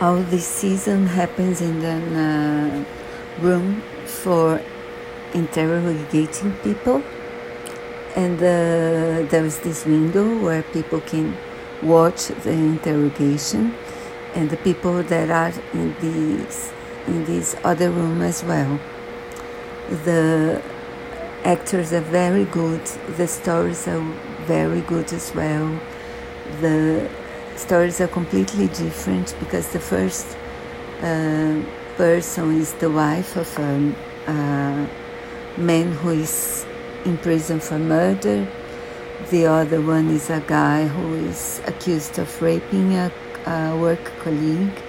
all this season happens in the uh, room for interrogating people. And uh, there is this window where people can watch the interrogation and the people that are in this in this other room as well. The actors are very good. The stories are very good as well. The stories are completely different because the first uh, person is the wife of a, man who is in prison for murder. The other one is a guy who is accused of raping a, a work colleague.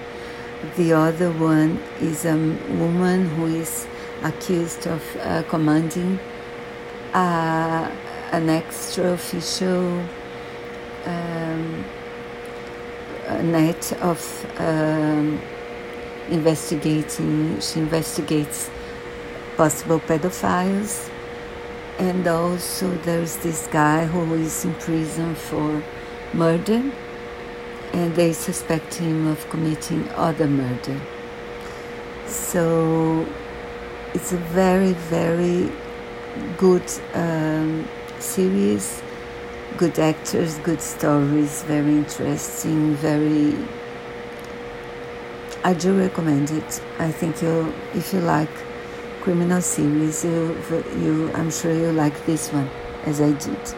The other one is a woman who is accused of uh, commanding uh, an extra official um, net of um, investigating, she investigates possible pedophiles. And also, there's this guy who is in prison for murder, and they suspect him of committing other murder. So, it's a very, very good um, series good actors, good stories, very interesting, very. I do recommend it. I think you, if you like criminal series, you, you, I'm sure you like this one, as I did.